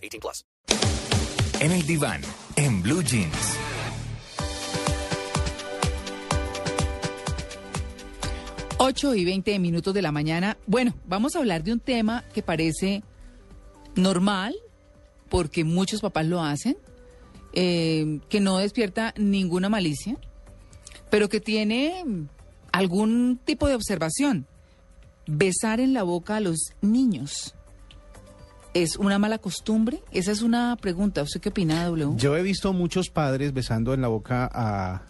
18 plus. En el diván, en Blue Jeans. Ocho y 20 minutos de la mañana. Bueno, vamos a hablar de un tema que parece normal, porque muchos papás lo hacen, eh, que no despierta ninguna malicia, pero que tiene algún tipo de observación. Besar en la boca a los niños. ¿Es una mala costumbre? Esa es una pregunta. ¿Usted qué opina, W? Yo he visto muchos padres besando en la boca a,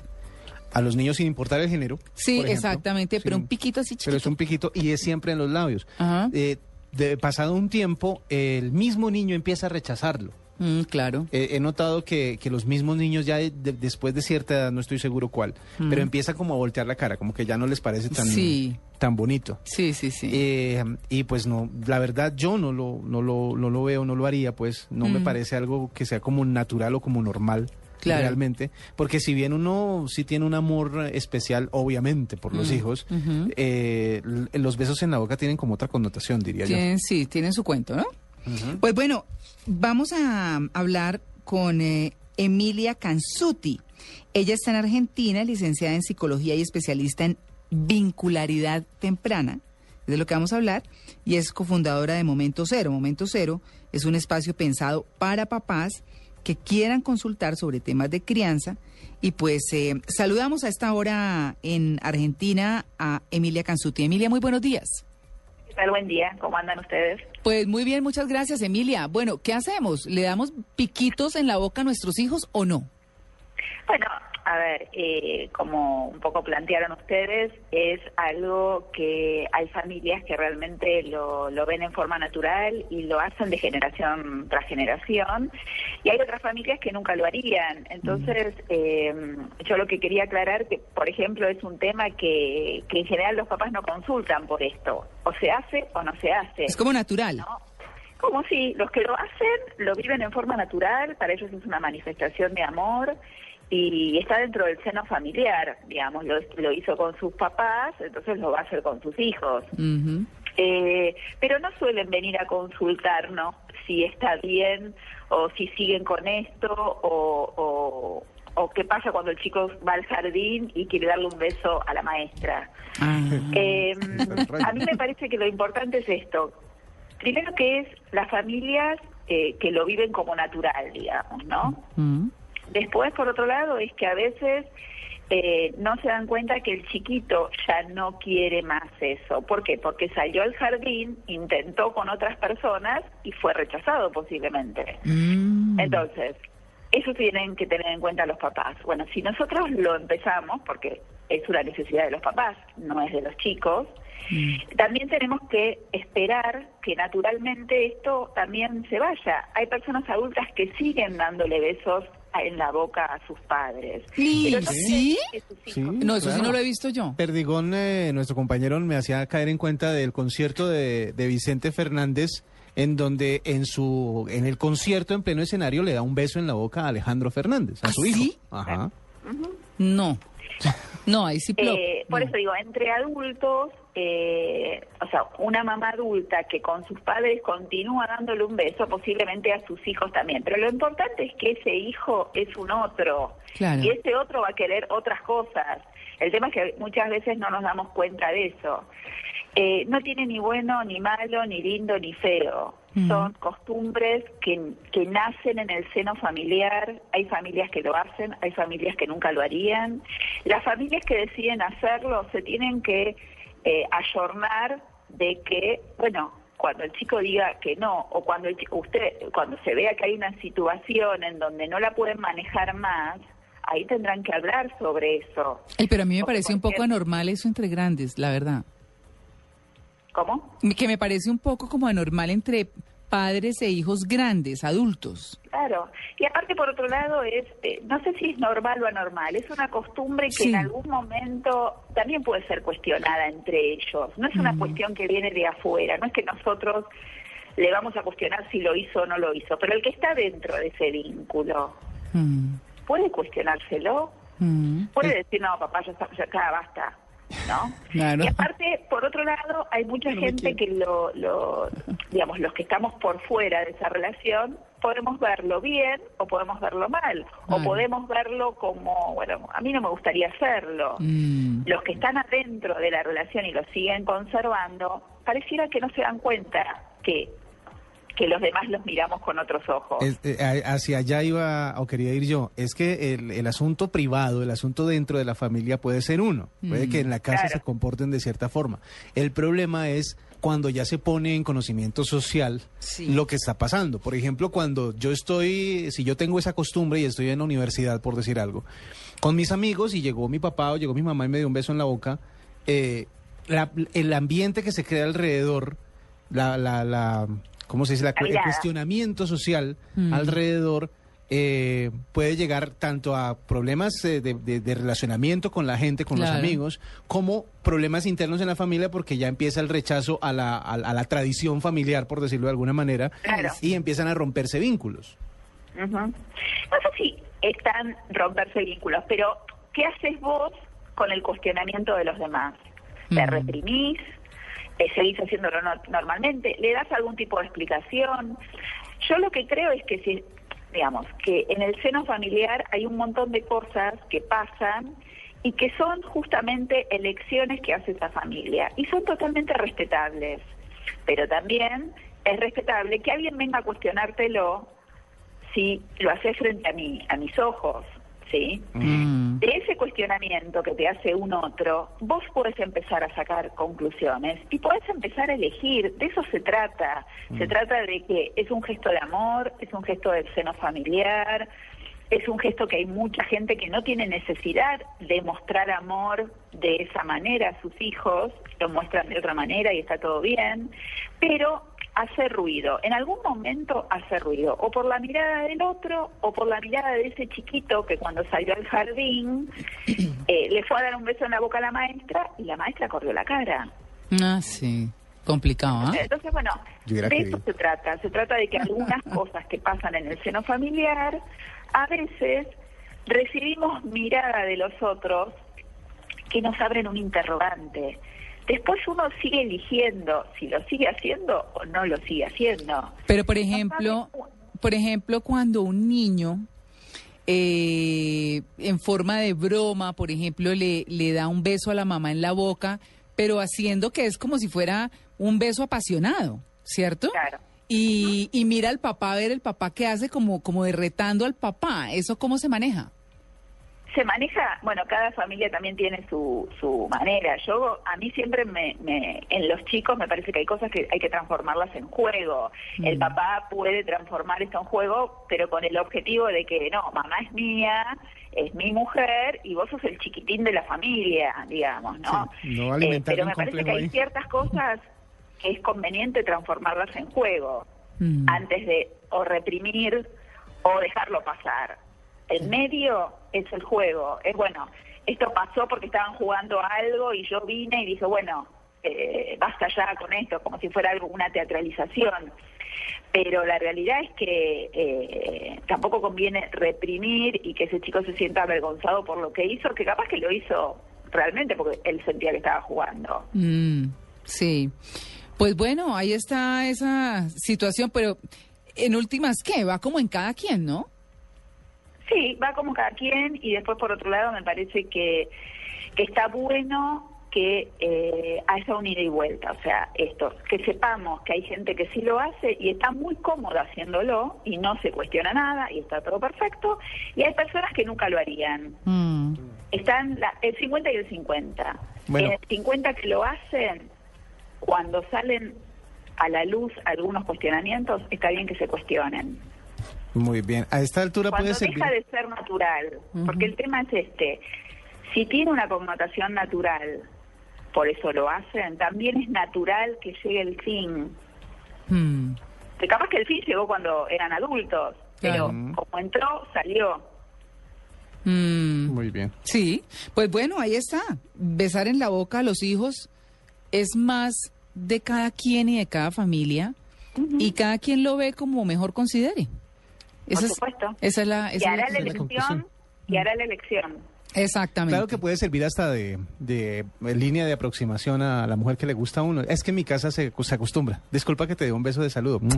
a los niños sin importar el género. Sí, ejemplo. exactamente, pero un piquito así chiquito. Pero es un piquito y es siempre en los labios. Ajá. Eh, de, pasado un tiempo, el mismo niño empieza a rechazarlo. Mm, claro. Eh, he notado que, que los mismos niños ya de- de- después de cierta edad, no estoy seguro cuál, pero empieza como a voltear la cara, como que ya no les parece tan, Mm. Sí. tan bonito. Sí, sí, sí. Eh, y pues no, la verdad yo no lo, no lo, no lo veo, no lo haría, pues no me Mm. parece algo que sea como natural o como normal. Claro. Realmente, porque si bien uno sí tiene un amor especial, obviamente, por los hijos, Mm. eh, los besos en la boca tienen como otra connotación, diría yo. Tienen, sí, tienen su cuento, ¿no? Pues bueno, vamos a hablar con eh, Emilia Canzuti. Ella está en Argentina, licenciada en psicología y especialista en vincularidad temprana, es de lo que vamos a hablar, y es cofundadora de Momento Cero. Momento Cero es un espacio pensado para papás que quieran consultar sobre temas de crianza. Y pues eh, saludamos a esta hora en Argentina a Emilia Canzuti. Emilia, muy buenos días. Buen día. ¿Cómo andan ustedes? Pues muy bien, muchas gracias, Emilia. Bueno, ¿qué hacemos? ¿Le damos piquitos en la boca a nuestros hijos o no? Bueno, a ver, eh, como un poco plantearon ustedes, es algo que hay familias que realmente lo, lo ven en forma natural y lo hacen de generación tras generación, y hay otras familias que nunca lo harían. Entonces, eh, yo lo que quería aclarar que, por ejemplo, es un tema que, que en general los papás no consultan por esto, o se hace o no se hace. Es como natural. ¿no? Como si los que lo hacen lo viven en forma natural, para ellos es una manifestación de amor y está dentro del seno familiar, digamos, lo, lo hizo con sus papás, entonces lo va a hacer con sus hijos. Eh, pero no suelen venir a consultarnos si está bien o si siguen con esto o, o, o qué pasa cuando el chico va al jardín y quiere darle un beso a la maestra. Ah. Eh, a mí me parece que lo importante es esto. Primero que es las familias eh, que lo viven como natural, digamos, ¿no? Mm. Después, por otro lado, es que a veces eh, no se dan cuenta que el chiquito ya no quiere más eso. ¿Por qué? Porque salió al jardín, intentó con otras personas y fue rechazado posiblemente. Mm. Entonces, eso tienen que tener en cuenta los papás. Bueno, si nosotros lo empezamos, porque es una necesidad de los papás, no es de los chicos, también tenemos que esperar que naturalmente esto también se vaya. Hay personas adultas que siguen dándole besos en la boca a sus padres. ¿Y Pero no sí? Sí. No, eso sí no lo he visto yo. Perdigón, eh, nuestro compañero, me hacía caer en cuenta del concierto de, de Vicente Fernández, en donde en su en el concierto en pleno escenario le da un beso en la boca a Alejandro Fernández, a ¿Ah, su hijo. sí? Ajá. No. No, ahí sí. Eh, por No. eso digo, entre adultos, eh, o sea, una mamá adulta que con sus padres continúa dándole un beso, posiblemente a sus hijos también. Pero lo importante es que ese hijo es un otro. Claro. Y ese otro va a querer otras cosas. El tema es que muchas veces no nos damos cuenta de eso. Eh, no tiene ni bueno, ni malo, ni lindo, ni feo. Ujú. Son costumbres que, que nacen en el seno familiar. Hay familias que lo hacen, hay familias que nunca lo harían. Las familias que deciden hacerlo se tienen que eh, ayornar de que, bueno, cuando el chico diga que no o cuando el chi- usted cuando se vea que hay una situación en donde no la pueden manejar más, ahí tendrán que hablar sobre eso. Ay, pero a mí me parece un poco anormal eso entre grandes, la verdad. ¿Cómo? Que me parece un poco como anormal entre padres e hijos grandes, adultos. Claro. Y aparte, por otro lado, es eh, no sé si es normal o anormal, es una costumbre que Sí. en algún momento también puede ser cuestionada entre ellos. No es una cuestión que viene de afuera, no es que nosotros le vamos a cuestionar si lo hizo o no lo hizo, pero el que está dentro de ese vínculo, Mm, ¿puede cuestionárselo? mm. Puede decir, no, papá, ya está, ya acá, basta, ¿no? Claro. Y aparte, por otro lado, hay mucha gente que lo, lo, digamos, los que estamos por fuera de esa relación, podemos verlo bien o podemos verlo mal, o podemos verlo como, bueno, a mí no me gustaría hacerlo. Mm. Los que están adentro de la relación y lo siguen conservando, pareciera que no se dan cuenta que, que los demás los miramos con otros ojos. Es- eh, hacia allá iba o quería ir yo. Es que el, el asunto privado, el asunto dentro de la familia puede ser uno. Puede que en la casa Claro. se comporten de cierta forma. El problema es cuando ya se pone en conocimiento social Sí. lo que está pasando. Por ejemplo, cuando yo estoy, si yo tengo esa costumbre y estoy en la universidad, por decir algo, con mis amigos y llegó mi papá o llegó mi mamá y me dio un beso en la boca, eh, la- el ambiente que se crea alrededor, la, la, la ¿cómo se dice? La, el cuestionamiento social Mm. alrededor eh, puede llegar tanto a problemas eh, de, de- de relacionamiento con la gente, con los amigos, como problemas internos en la familia porque ya empieza el rechazo a la, a, a la tradición familiar, por decirlo de alguna manera, Claro. y empiezan a romperse vínculos. Ujú. No sé si están romperse vínculos, pero ¿qué haces vos con el cuestionamiento de los demás? ¿Le Mm. reprimís? Eh, ¿Seguís haciéndolo no- normalmente? ¿Le das algún tipo de explicación? Yo lo que creo es que si, digamos, que en el seno familiar hay un montón de cosas que pasan y que son justamente elecciones que hace esa familia y son totalmente respetables. Pero también es respetable que alguien venga a cuestionártelo si lo haces frente a mí, a mis ojos, ¿sí? Mm. De ese cuestionamiento que te hace un otro, vos podés empezar a sacar conclusiones y podés empezar a elegir. De eso se trata. Se trata de que es un gesto de amor, es un gesto del seno familiar, es un gesto que hay mucha gente que no tiene necesidad de mostrar amor de esa manera a sus hijos, lo muestran de otra manera y está todo bien, pero hace ruido, en algún momento hace ruido, o por la mirada del otro, o por la mirada de ese chiquito que cuando salió al jardín eh, le fue a dar un beso en la boca a la maestra y la maestra corrió la cara. Ah, sí. Complicado, ¿ah? Entonces, bueno, de eso se trata. Se trata de que algunas cosas que pasan en el seno familiar, a veces recibimos mirada de los otros que nos abren un interrogante. Después uno sigue eligiendo si lo sigue haciendo o no lo sigue haciendo. Pero, por ejemplo, por ejemplo, cuando un niño, eh, en forma de broma, por ejemplo, le, le da un beso a la mamá en la boca, pero haciendo que es como si fuera un beso apasionado, ¿cierto? Claro. Y, y mira al papá a ver el papá que hace como, como derretando al papá. ¿Eso cómo se maneja? Se maneja, bueno, cada familia también tiene su, su manera. Yo, a mí siempre me, me, en los chicos me parece que hay cosas que hay que transformarlas en juego. El papá puede transformar esto en juego, pero con el objetivo de que, no, mamá es mía, es mi mujer y vos sos el chiquitín de la familia, digamos, ¿no? Sí, no Eh, pero me parece que hay ahí. ciertas cosas que es conveniente transformarlas en juego Mm. antes de o reprimir o dejarlo pasar. El medio es el juego, es bueno, esto pasó porque estaban jugando algo y yo vine y dije, bueno, eh, basta ya con esto, como si fuera algo, una teatralización. Pero la realidad es que eh, tampoco conviene reprimir y que ese chico se sienta avergonzado por lo que hizo, que capaz que lo hizo realmente porque él sentía que estaba jugando. Mm, sí. Pues bueno, ahí está esa situación, pero en últimas, ¿qué? Va como en cada quien, ¿no? Sí, va como cada quien y después por otro lado me parece que, que está bueno que eh, haya un ida y vuelta, o sea, esto, que sepamos que hay gente que sí lo hace y está muy cómoda haciéndolo y no se cuestiona nada y está todo perfecto, y hay personas que nunca lo harían. Mm. Están la- el 50 y el 50. Bueno. En el 50 que lo hacen, cuando salen a la luz algunos cuestionamientos, está bien que se cuestionen. Muy bien. A esta altura Cuando puede servir. deja de ser natural, porque el tema es este, si tiene una connotación natural, por eso lo hacen, también es natural que llegue el fin. Mm. Que capaz que el sí llegó cuando eran adultos, pero como entró, salió. Mm, Muy bien. sí, pues bueno, ahí está. Besar en la boca a los hijos es más de cada quien y de cada familia y cada quien lo ve como mejor considere. Esa es- supuesto. esa es la... Y esa es hará la- elección, y hará la elección. Exactamente. Claro que puede servir hasta de, de línea de aproximación a la mujer que le gusta a uno. Es que en mi casa se, se acostumbra. Disculpa que te dé un beso de saludo. Mm.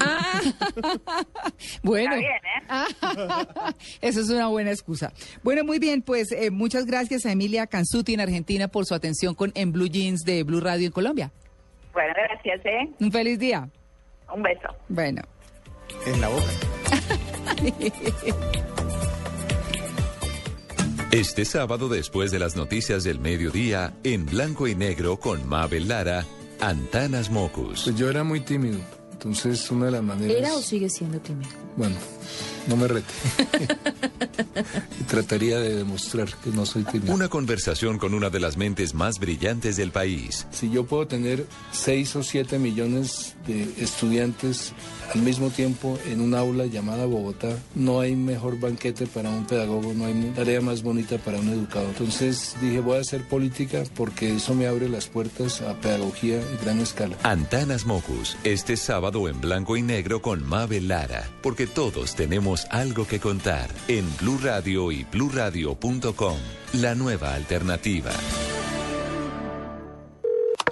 Ah, bueno, Está bien, ¿eh? eso es una buena excusa. Bueno, muy bien, pues eh, muchas gracias a Emilia Canzuti en Argentina por su atención con En Blue Jeans de Blue Radio en Colombia. Bueno, gracias, ¿eh? Un feliz día. Un beso. Bueno. En la boca. Este sábado, después de las noticias del mediodía, en blanco y negro con Mabel Lara, Antanas Mocus. Pues yo era muy tímido. Entonces, una de las maneras. ¿Era o sigue siendo tímido? Bueno, no me rete. y trataría de demostrar que no soy tímido. Una conversación con una de las mentes más brillantes del país. Si yo puedo tener 6 o 7 millones de estudiantes al mismo tiempo en un aula llamada Bogotá, no hay mejor banquete para un pedagogo, no hay tarea más bonita para un educador. Entonces dije, voy a hacer política porque eso me abre las puertas a pedagogía en gran escala. Antanas Mocus, este sábado en blanco y negro con Mabel Lara, porque todos tenemos algo que contar en Blue Radio y bluradio.com, la nueva alternativa.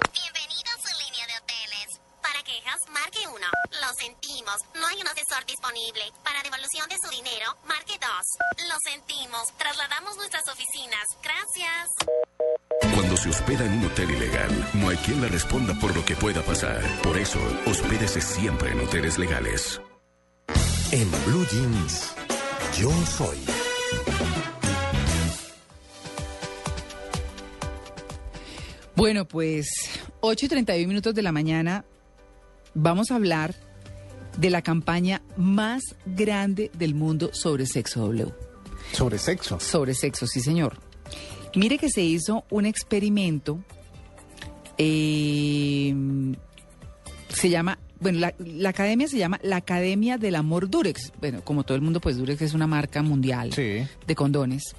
Bienvenido a su línea de hoteles. Para quejas, marque 1. Lo sentimos, no hay un asesor disponible. Para devolución de su dinero, marque 2. Lo sentimos, trasladamos nuestras oficinas. Gracias. Cuando se hospeda en un hotel ilegal, no hay quien le responda por lo que pueda pasar. Por eso, hospédese siempre en hoteles legales. En Blue Jeans, yo soy. Bueno, pues 8 y 31 minutos de la mañana vamos a hablar de la campaña más grande del mundo sobre sexo W. Sobre sexo. Sobre sexo, sí señor. Mire que se hizo un experimento, eh, se llama, bueno, la, la academia se llama la Academia del Amor Durex. Bueno, como todo el mundo, pues Durex es una marca mundial Sí. de condones.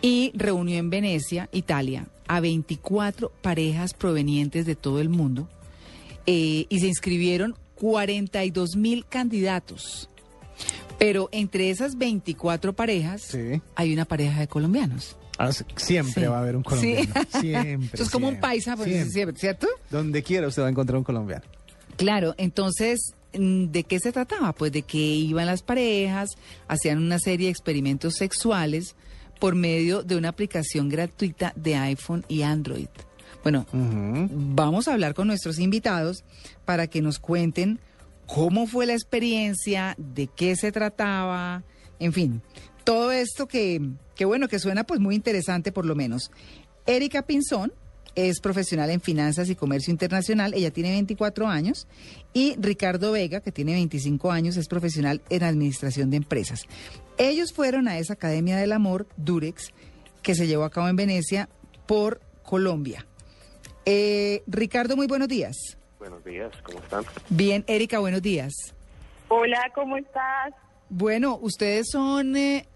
Y reunió en Venecia, Italia, a 24 parejas provenientes de todo el mundo eh, y se inscribieron 42 mil candidatos. Pero entre esas 24 parejas Sí. hay una pareja de colombianos. Ah, sí, siempre Sí. va a haber un colombiano. Siempre. Eso es como un paisa, pues, siempre, ¿cierto? Donde quiera usted va a encontrar un colombiano. Claro, entonces, mm, ¿de qué se trataba? Pues de que iban las parejas, hacían una serie de experimentos sexuales por medio de una aplicación gratuita de iPhone y Android. Bueno, vamos a hablar con nuestros invitados para que nos cuenten cómo fue la experiencia, de qué se trataba, en fin, todo esto que, que bueno, que suena pues muy interesante por lo menos. Erika Pinzón es profesional en finanzas y comercio internacional, ella tiene 24 años, y Ricardo Vega, que tiene 25 años, es profesional en administración de empresas. Ellos fueron a esa Academia del Amor, Durex, que se llevó a cabo en Venecia por Colombia. Eh, Ricardo, muy buenos días. Buenos días, ¿cómo están? Bien, Erika, buenos días. Hola, ¿cómo estás? Bueno, ustedes son eh,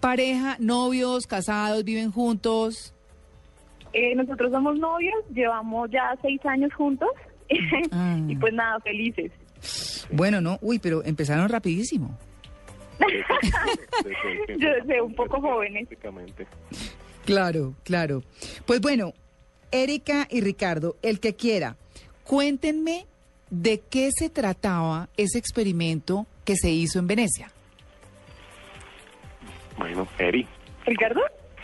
pareja, novios, casados, viven juntos. Eh, nosotros somos novios, llevamos ya seis años juntos Ah. y pues nada, felices. Bueno, no, uy, pero empezaron rapidísimo. Yo sé, un poco jóvenes. Claro, claro. Pues bueno, Erika y Ricardo, el que quiera, cuéntenme de qué se trataba ese experimento que se hizo en Venecia. Bueno, Eri, ¿Ricardo?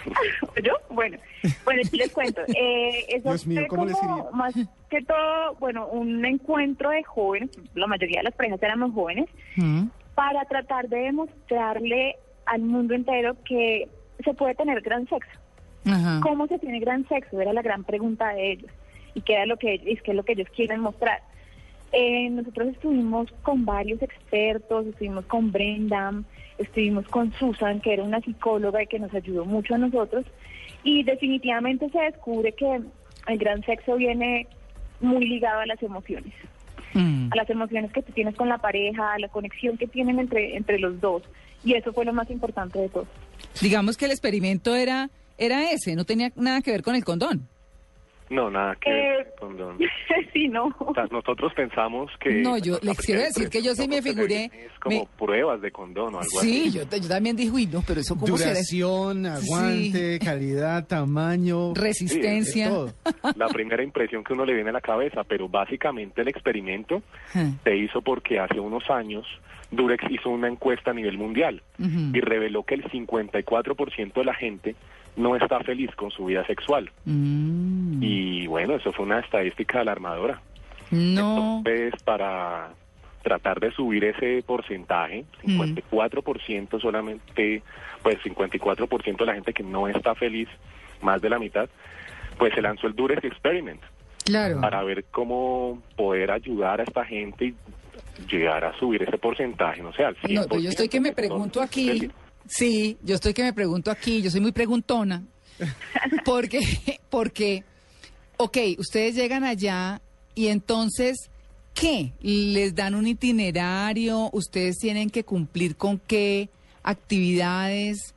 ¿Yo? Bueno, bueno, sí les cuento. Eh, eso Dios mío, fue ¿cómo les iría? más que todo, bueno, un encuentro de jóvenes, la mayoría de las parejas éramos jóvenes, Mm, para tratar de demostrarle al mundo entero que se puede tener gran sexo. Ajá. ¿Cómo se tiene gran sexo? Era la gran pregunta de ellos. Y que era lo que, es que es lo que ellos quieren mostrar. Eh, nosotros estuvimos con varios expertos, estuvimos con Brenda, estuvimos con Susan, que era una psicóloga y que nos ayudó mucho a nosotros. Y definitivamente se descubre que el gran sexo viene muy ligado a las emociones. Mm. a las emociones que tú tienes con la pareja, a la conexión que tienen entre, entre los dos. Y eso fue lo más importante de todo. Digamos que el experimento era, era ese, no tenía nada que ver con el condón. No, nada que Eh, sí, no. Nosotros pensamos que... No, yo les quiero decir que yo sí me figuré. Es como me- pruebas de condón o algo Sí, así. yo, yo también dije, uy, no, pero eso será. Duración, aguante, calidad, tamaño. Resistencia. todo. La primera impresión que uno le viene a la cabeza, pero básicamente el experimento Ah, se hizo porque hace unos años Durex hizo una encuesta a nivel mundial ujú. y reveló que el 54% de la gente no está feliz con su vida sexual. Mm, Y bueno, eso fue una estadística alarmadora. no. Entonces, para tratar de subir ese porcentaje, Mm. 54% solamente, pues 54% de la gente que no está feliz, más de la mitad, pues se lanzó el Durex Experiment Claro. para ver cómo poder ayudar a esta gente y llegar a subir ese porcentaje, no sé, al 100%. No, pues yo estoy que me pregunto aquí. Sí, yo estoy que me pregunto aquí. Yo soy muy preguntona. Porque, porque, ok, ustedes llegan allá y entonces, ¿qué? ¿Les dan un itinerario? ¿Ustedes tienen que cumplir con qué actividades?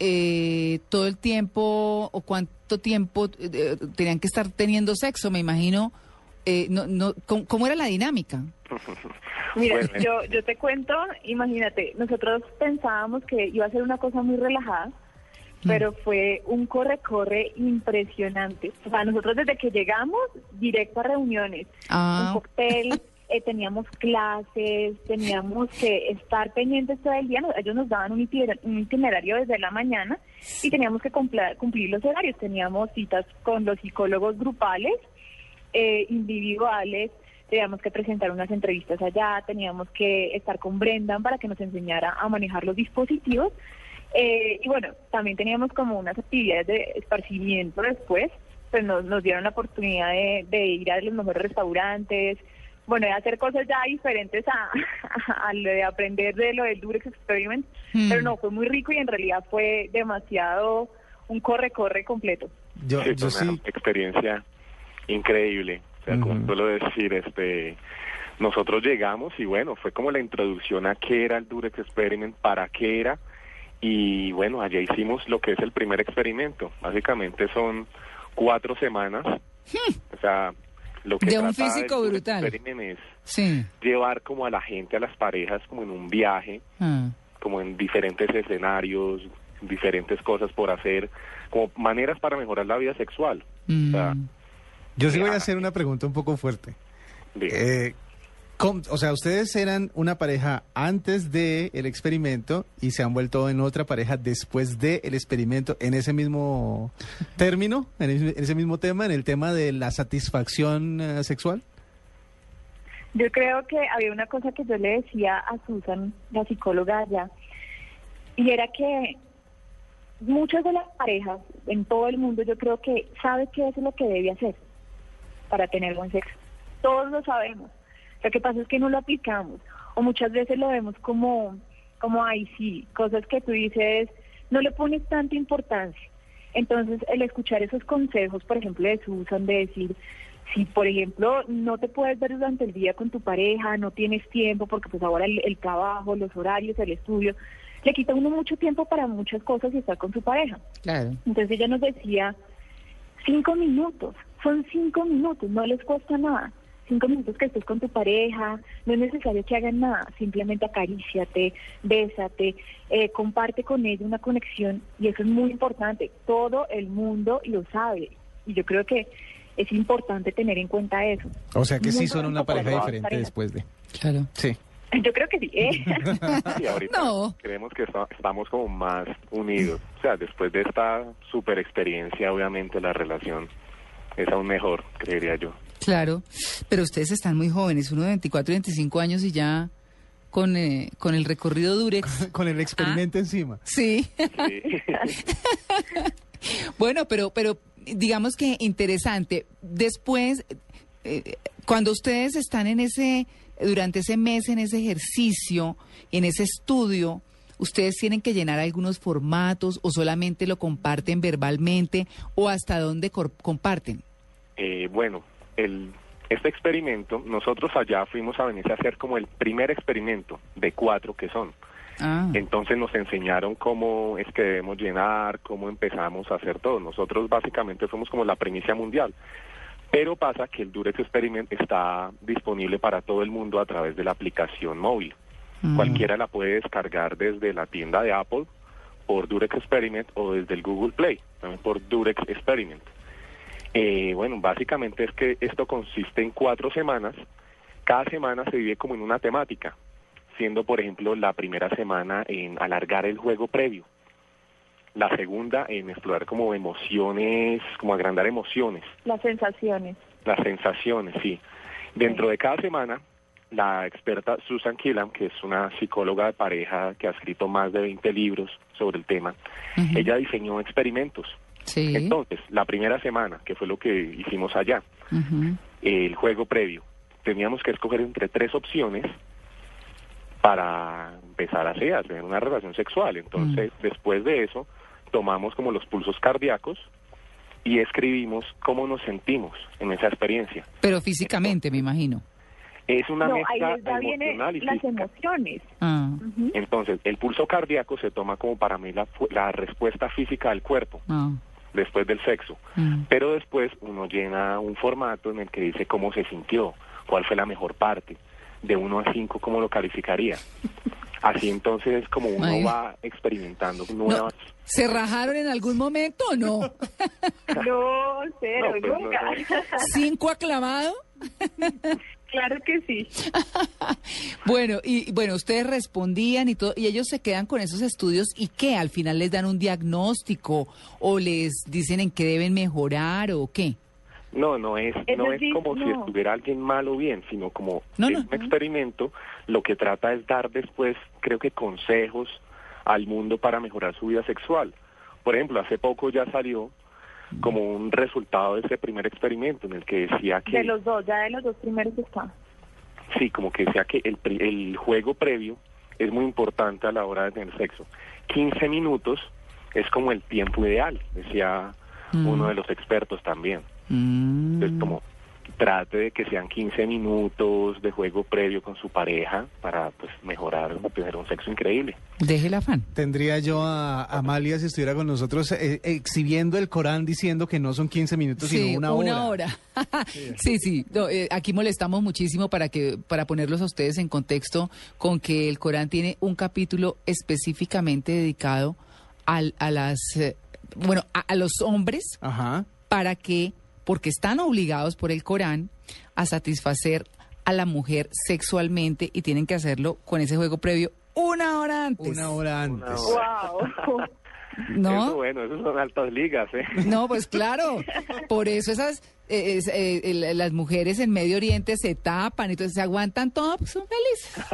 Eh, todo el tiempo o cuánto tiempo eh, tenían que estar teniendo sexo, me imagino. Eh, no, no, ¿cómo, cómo era la dinámica? Mira, Bueno. yo, yo te cuento, imagínate, nosotros pensábamos que iba a ser una cosa muy relajada, pero fue un corre-corre impresionante. O sea, nosotros desde que llegamos, directo a reuniones, Ah. un cóctel, eh, teníamos clases, teníamos que estar pendientes todo el día. Ellos nos daban un itiner- un itinerario desde la mañana y teníamos que cumplir los horarios. Teníamos citas con los psicólogos grupales, eh, individuales, teníamos que presentar unas entrevistas allá, teníamos que estar con Brendan para que nos enseñara a manejar los dispositivos. Eh, y bueno, también teníamos como unas actividades de esparcimiento después, pues nos, nos dieron la oportunidad de, de ir a los mejores restaurantes, bueno, de hacer cosas ya diferentes a, a lo de aprender de lo del Durex Experiment, Hmm. pero no, fue muy rico y en realidad fue demasiado un corre-corre completo. Yo, Sí, yo una sí. experiencia increíble. O sea, como Ujú. suelo decir, este, nosotros llegamos y bueno, fue como la introducción a qué era el Durex Experiment, para qué era. Y bueno, allá hicimos lo que es el primer experimento. Básicamente son cuatro semanas. O sea, lo que De un trata el físico brutal. Experiment es Sí. llevar como a la gente, a las parejas, como en un viaje, Ah. como en diferentes escenarios, diferentes cosas por hacer, como maneras para mejorar la vida sexual. O sea, Mm. Yo sí voy a hacer una pregunta un poco fuerte. Eh, ¿cómo- o sea, ustedes eran una pareja antes del el experimento y se han vuelto en otra pareja después del experimento en ese mismo término, en ese, en ese mismo tema, en el tema de la satisfacción eh, sexual. Yo creo que había una cosa que yo le decía a Susan, la psicóloga allá, y era que muchas de las parejas en todo el mundo yo creo que sabe qué es lo que debe hacer para tener buen sexo. Todos lo sabemos. Lo que pasa es que no lo aplicamos o muchas veces lo vemos como, como ay sí, cosas que tú dices, no le pones tanta importancia. Entonces, el escuchar esos consejos, por ejemplo, de Susan, de decir, si por ejemplo no te puedes ver durante el día con tu pareja, no tienes tiempo, porque pues ahora el, el trabajo, los horarios, el estudio, le quita uno mucho tiempo para muchas cosas y estar con su pareja. Claro. Entonces ella nos decía, cinco minutos, son cinco minutos, no les cuesta nada. Cinco minutos que estés con tu pareja, no es necesario que hagan nada, simplemente acaríciate, bésate, eh, comparte con ella una conexión y eso es muy importante. Todo el mundo lo sabe y yo creo que es importante tener en cuenta eso. O sea que sí son una pareja diferente pareja. después de. Claro. Sí. Yo creo que sí. ¿eh? Y ahorita No. creemos que esta- estamos como más unidos. O sea, después de esta super experiencia, obviamente la relación es aún mejor, creería yo. Claro, pero ustedes están muy jóvenes, uno de 24 y 25 años y ya con, eh, con el recorrido Durex. Con el experimento encima. Sí. Sí. Bueno, pero, pero digamos que interesante. Después, eh, cuando ustedes están en ese, durante ese mes, en ese ejercicio, en ese estudio, ustedes tienen que llenar algunos formatos o solamente lo comparten verbalmente o hasta dónde comparten. Eh, bueno, el, Este experimento, nosotros allá fuimos a Venecia a hacer como el primer experimento de cuatro que son. Ah. Entonces nos enseñaron cómo es que debemos llenar, cómo empezamos a hacer todo. Nosotros básicamente fuimos como la primicia mundial. Pero pasa que el Durex Experiment está disponible para todo el mundo a través de la aplicación móvil. Mm. Cualquiera la puede descargar desde la tienda de Apple por Durex Experiment o desde el Google Play, también por Durex Experiment. Eh, bueno, básicamente es que esto consiste en cuatro semanas. Cada semana se divide como en una temática, siendo, por ejemplo, la primera semana en alargar el juego previo, la segunda en explorar como emociones, como agrandar emociones, Las sensaciones. las sensaciones, sí. Dentro de cada semana, la experta Susan Killam, que es una psicóloga de pareja que ha escrito más de 20 libros sobre el tema, ella diseñó experimentos. Sí. Entonces, la primera semana, que fue lo que hicimos allá, el juego previo, teníamos que escoger entre tres opciones para empezar a tener una relación sexual. Entonces, después de eso, tomamos como los pulsos cardíacos y escribimos cómo nos sentimos en esa experiencia. Pero físicamente, me imagino. Es una no, ahí mezcla les da viene emocional y las física. emociones. Ah. Entonces, el pulso cardíaco se toma como para mí la, fu- la respuesta física del cuerpo Ah. Después del sexo. Mm. Pero después uno llena un formato en el que dice cómo se sintió, cuál fue la mejor parte, de 1 a 5 cómo lo calificaría. Así entonces es como uno Ay. va experimentando nuevas... ¿Se rajaron en algún momento o no? No, cero, No, pues, no, nunca. ¿Cinco aclamado? claro que sí. Bueno, y bueno, ustedes respondían y todo, y ellos se quedan con esos estudios y qué, al final les dan un diagnóstico o les dicen en qué deben mejorar o qué. No, no es, Es no es como si estuviera alguien mal o bien, sino como No, es no. un experimento, lo que trata es dar después, creo que consejos al mundo para mejorar su vida sexual. Por ejemplo, hace poco ya salió como un resultado de ese primer experimento en el que decía que De los dos, ya de los dos primeros está. sí, como que decía que el, pri- el juego previo es muy importante a la hora de tener sexo. 15 minutos es como el tiempo ideal, decía Mm. uno de los expertos también. Mm. Entonces, como trate de que sean 15 minutos de juego previo con su pareja para pues mejorar, tener un sexo increíble. Deje el afán. Tendría yo a Amalia si estuviera con nosotros eh, exhibiendo el Corán diciendo que no son 15 minutos, Sí, sino una, hora. sí, sí. No, eh, aquí molestamos muchísimo para que para ponerlos a ustedes en contexto con que el Corán tiene un capítulo específicamente dedicado al, a las eh, bueno a, a los hombres Ajá. para que porque están obligados por el Corán a satisfacer a la mujer sexualmente y tienen que hacerlo con ese juego previo una hora antes. Una hora antes. Wow. ¿No? Eso bueno, eso son altas ligas, ¿eh? No, pues claro. Por eso esas eh, es- eh, las mujeres en Medio Oriente se tapan, entonces se aguantan todo, pues son felices.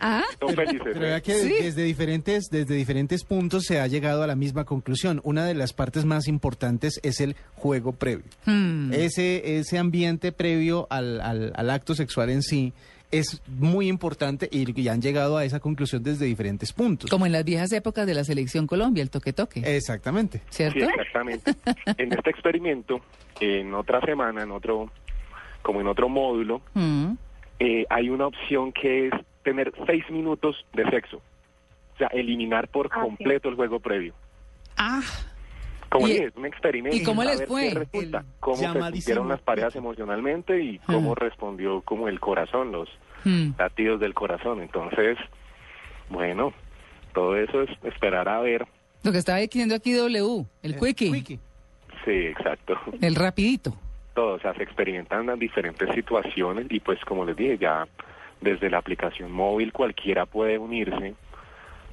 ¿Ah? Son felices. Pero ¿eh? que Sí. desde diferentes, desde diferentes puntos se ha llegado a la misma conclusión. Una de las partes más importantes es el juego previo. Hmm. Ese, ese ambiente previo al, al- al acto sexual en sí es muy importante y, y han llegado a esa conclusión desde diferentes puntos. Como en las viejas épocas de la selección Colombia, el toque-toque, Exactamente. ¿cierto? Sí, exactamente. en este experimento, en otra semana, en otro, como en otro módulo, Mm. eh, hay una opción que es tener seis minutos de sexo. O sea, eliminar por Ah, sí. completo el juego previo. Ah, Como ¿Y- dije, es un experimento. y cómo a les ver fue? qué resulta, El cómo se sintieron las parejas emocionalmente y cómo respondió como el corazón, los mm. latidos del corazón. Entonces, bueno, todo eso es esperar a ver. lo que estaba diciendo aquí W, el quickie, Quickie. Sí, exacto. el rapidito. Todo, o sea, se experimentan las diferentes situaciones y pues como les dije, ya desde la aplicación móvil cualquiera puede unirse.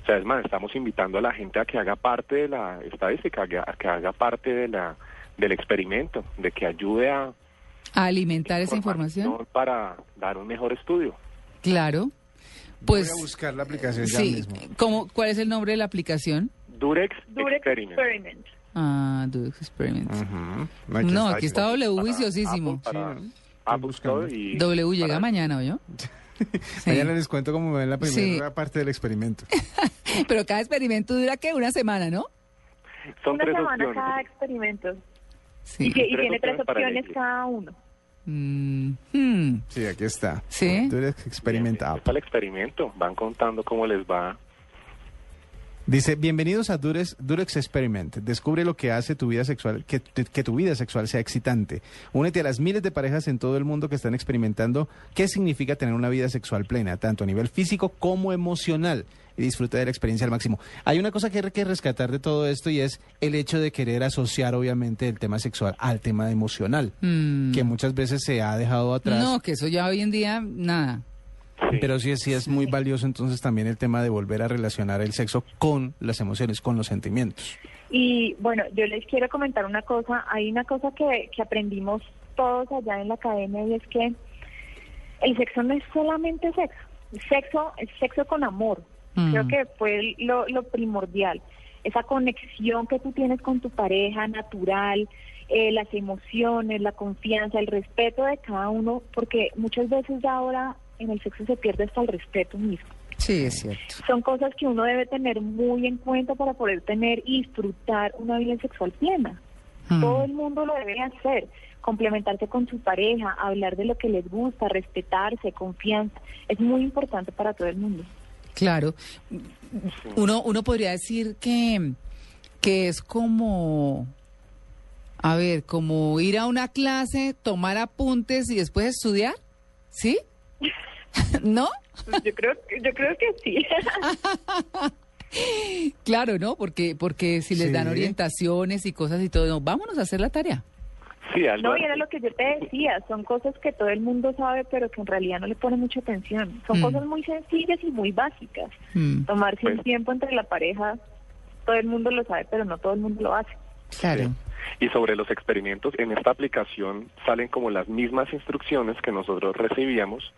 O sea, es más, estamos invitando a la gente a que haga parte de la estadística, a que, a que haga parte de la del experimento, de que ayude a A alimentar esa información. para dar un mejor estudio. Claro. Pues Voy a buscar la aplicación ya sí, mismo. ¿cómo, ¿cuál es el nombre de la aplicación? Durex, Durex Experiment. Experiment. Ah, Dudex Experiment. No, aquí está W Para viciosísimo. Apple, para Sí, ¿no? Apple buscando. Store y W llega para- mañana, ¿oyó? Sí. Mañana les cuento cómo ven la primera Sí. parte del experimento. Pero cada experimento dura, ¿qué? Una semana, ¿no? Son Una tres semana opciones. cada experimento. Sí. Y, que- y Tres tiene tres opciones cada uno. Mm, hmm. Sí, aquí está. Sí. Durex Experimenta App. Para el experimento, van contando cómo les va. Dice, bienvenidos a Durex, Durex Experiment. Descubre lo que hace tu vida sexual, que, que tu vida sexual sea excitante. Únete a las miles de parejas en todo el mundo que están experimentando qué significa tener una vida sexual plena, tanto a nivel físico como emocional. Y disfruta de la experiencia al máximo. Hay una cosa que hay que rescatar de todo esto y es el hecho de querer asociar, obviamente, el tema sexual al tema emocional, Mm. que muchas veces se ha dejado atrás. No, que eso ya hoy en día, nada. Pero sí, sí es muy valioso entonces también el tema de volver a relacionar el sexo con las emociones, con los sentimientos. Y bueno, yo les quiero comentar una cosa. Hay una cosa que, que aprendimos todos allá en la academia y es que el sexo no es solamente sexo. El sexo es sexo con amor. Mm. Creo que fue lo, lo primordial. Esa conexión que tú tienes con tu pareja natural, eh, las emociones, la confianza, el respeto de cada uno, porque muchas veces ahora en el sexo se pierde hasta el respeto mismo. Sí, es cierto. Son cosas que uno debe tener muy en cuenta para poder tener y disfrutar una vida sexual plena. Mm. Todo el mundo lo debe hacer, complementarse con su pareja, hablar de lo que les gusta, respetarse, confianza. Es muy importante para todo el mundo. Claro. Uno, uno podría decir que, que es como, a ver, como ir a una clase, tomar apuntes y después estudiar, ¿sí? ¿No? Yo creo, yo creo que sí. Claro, ¿no? Porque, porque si les dan orientaciones y cosas y todo, no, vámonos a hacer la tarea. Sí, algo No, y era lo que yo te decía, son cosas que todo el mundo sabe, pero que en realidad no le pone mucha atención. Son Mm. cosas muy sencillas y muy básicas. Mm, Tomarse un Pues- tiempo entre la pareja, todo el mundo lo sabe, pero no todo el mundo lo hace. Claro. Y sobre los experimentos, en esta aplicación salen como las mismas instrucciones que nosotros recibíamos,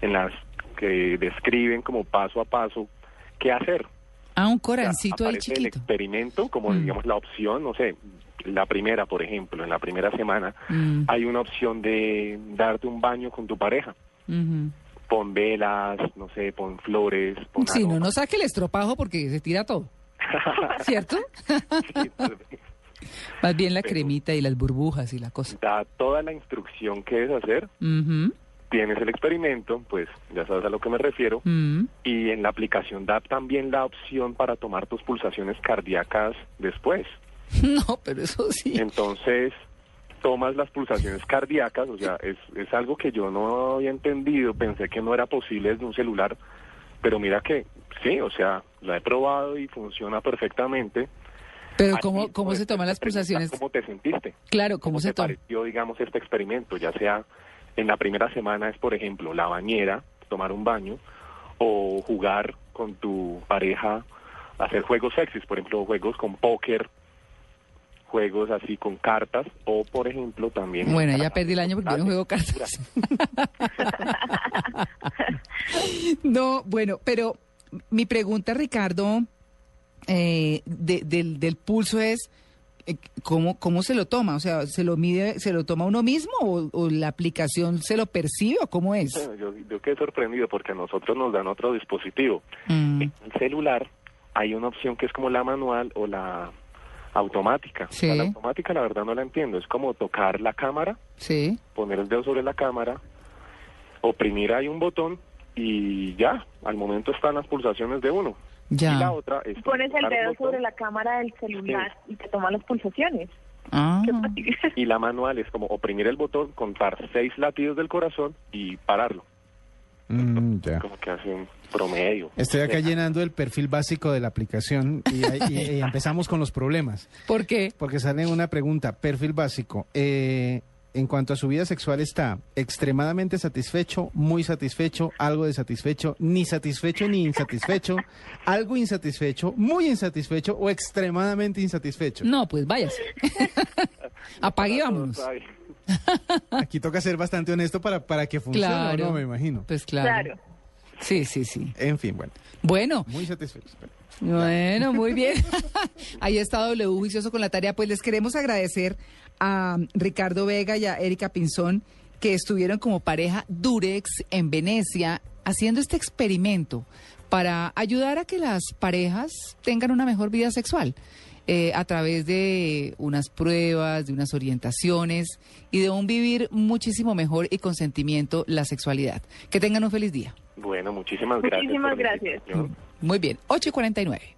en las que describen como paso a paso qué hacer. Ah, un O sea, corancito ahí el experimento como Mm. digamos la opción, no sé, la primera, por ejemplo, en la primera semana Mm, hay una opción de darte un baño con tu pareja. ujú. Pon velas, no sé, pon flores, pon Sí, no, aroma. no saque el estropajo porque se tira todo, ¿cierto? Sí, vez. Más bien la Pero- cremita y las burbujas y la cosa. da toda la instrucción que debes hacer, tienes el experimento, pues ya sabes a lo que me refiero, mm. y en la aplicación da también la opción para tomar tus pulsaciones cardíacas después. No, pero eso sí. Entonces, tomas las pulsaciones cardíacas, o sea, es, es algo que yo no había entendido, pensé que no era posible desde un celular, pero mira que sí, o sea, la he probado y funciona perfectamente. Pero Aquí ¿cómo, cómo se toman las pulsaciones? ¿Cómo te sentiste? Claro, ¿cómo se te toma? pareció, digamos, este experimento? Ya sea en la primera semana es, por ejemplo, la bañera, tomar un baño, o jugar con tu pareja, hacer juegos sexys, por ejemplo, juegos con póker, juegos así con cartas, o por ejemplo también... Bueno, ya perdí el año porque yo no juego cartas. no, bueno, pero mi pregunta, Ricardo, eh, de- del, del pulso es, eh, ¿cómo, ¿cómo se lo toma? O sea, ¿se lo mide, se lo toma uno mismo o, o la aplicación se lo percibe o cómo es? Bueno, yo, yo quedé sorprendido porque a nosotros nos dan otro dispositivo. Mm, En el celular hay una opción que es como la manual o la automática. Sí. La automática la verdad no la entiendo, es como tocar la cámara, sí. poner el dedo sobre la cámara, oprimir ahí un botón y ya, al momento están las pulsaciones de uno. Y la Ya. otra es Pones el dedo sobre la cámara del celular y te toma las pulsaciones. Ah, y la manual es como oprimir el botón, contar seis latidos del corazón y pararlo, Mm, ya. como que hace un promedio. Estoy acá llenando el perfil básico de la aplicación y, y- y empezamos con los problemas. ¿Por qué? Porque sale una pregunta, perfil básico. Eh, en cuanto a su vida sexual está extremadamente satisfecho, muy satisfecho, algo desatisfecho, ni satisfecho ni insatisfecho, algo insatisfecho, muy insatisfecho o extremadamente insatisfecho. No, pues váyase. Apague y vámonos. Ay, Aquí toca ser bastante honesto para, para que funcione, ¿o Claro. ¿no? Me imagino. Pues claro. Claro. Sí, sí, sí. En fin, bueno, Bueno, muy satisfecho. Bueno, muy bien. Ahí está W juicioso con la tarea. Pues les queremos agradecer a Ricardo Vega y a Erika Pinzón que estuvieron como pareja Durex en Venecia haciendo este experimento para ayudar a que las parejas tengan una mejor vida sexual. eh, a través de unas pruebas, de unas orientaciones y de un vivir muchísimo mejor y con sentimiento la sexualidad. Que tengan un feliz día. Bueno, muchísimas gracias. Muchísimas gracias. Muy bien, 8 y 49.